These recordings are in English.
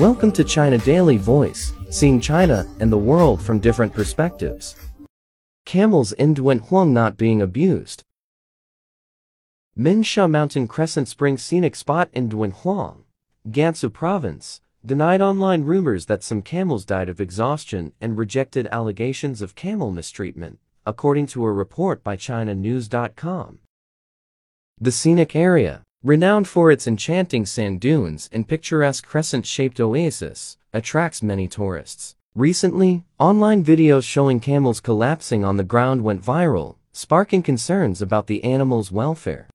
Welcome to China Daily Voice, seeing China and the world from different perspectives. Camels in Dunhuang not being abused. Mingsha Mountain Crescent Spring Scenic Spot in Dunhuang, Gansu Province, denied online rumors that some camels died of exhaustion and rejected allegations of camel mistreatment, according to a report by ChinaNews.com. The scenic area, Renowned for its enchanting sand dunes and picturesque crescent-shaped oasis, attracts many tourists. Recently, online videos showing camels collapsing on the ground went viral, sparking concerns about the animals' welfare.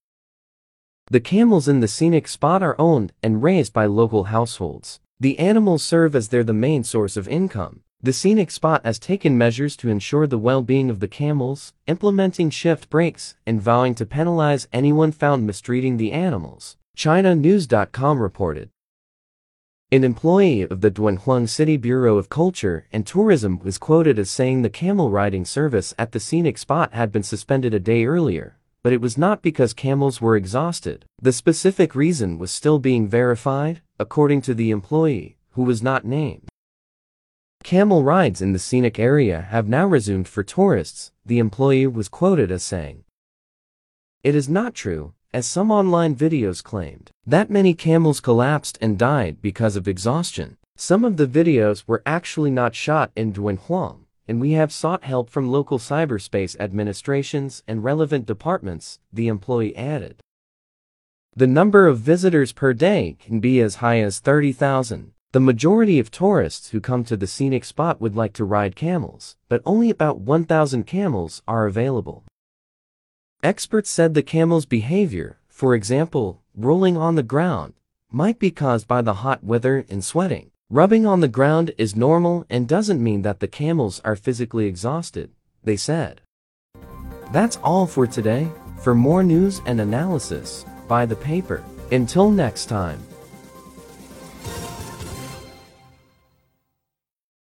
The camels in the scenic spot are owned and raised by local households. The animals serve as their the main source of income, the scenic spot has taken measures to ensure the well-being of the camels, implementing shift breaks and vowing to penalize anyone found mistreating the animals, ChinaNews.com reported. An employee of the Dunhuang City Bureau of Culture and Tourism was quoted as saying the camel riding service at the scenic spot had been suspended a day earlier, but it was not because camels were exhausted. The specific reason was still being verified, according to the employee, who was not named. Camel rides in the scenic area have now resumed for tourists, the employee was quoted as saying. It is not true, as some online videos claimed, that many camels collapsed and died because of exhaustion. Some of the videos were actually not shot in Dunhuang, and we have sought help from local cyberspace administrations and relevant departments, the employee added. The number of visitors per day can be as high as 30,000. The majority of tourists who come to the scenic spot would like to ride camels, but only about 1,000 camels are available. Experts said the camel's behavior, for example, rolling on the ground, might be caused by the hot weather and sweating. Rubbing on the ground is normal and doesn't mean that the camels are physically exhausted, they said. That's all for today. For more news and analysis, buy the paper. Until next time.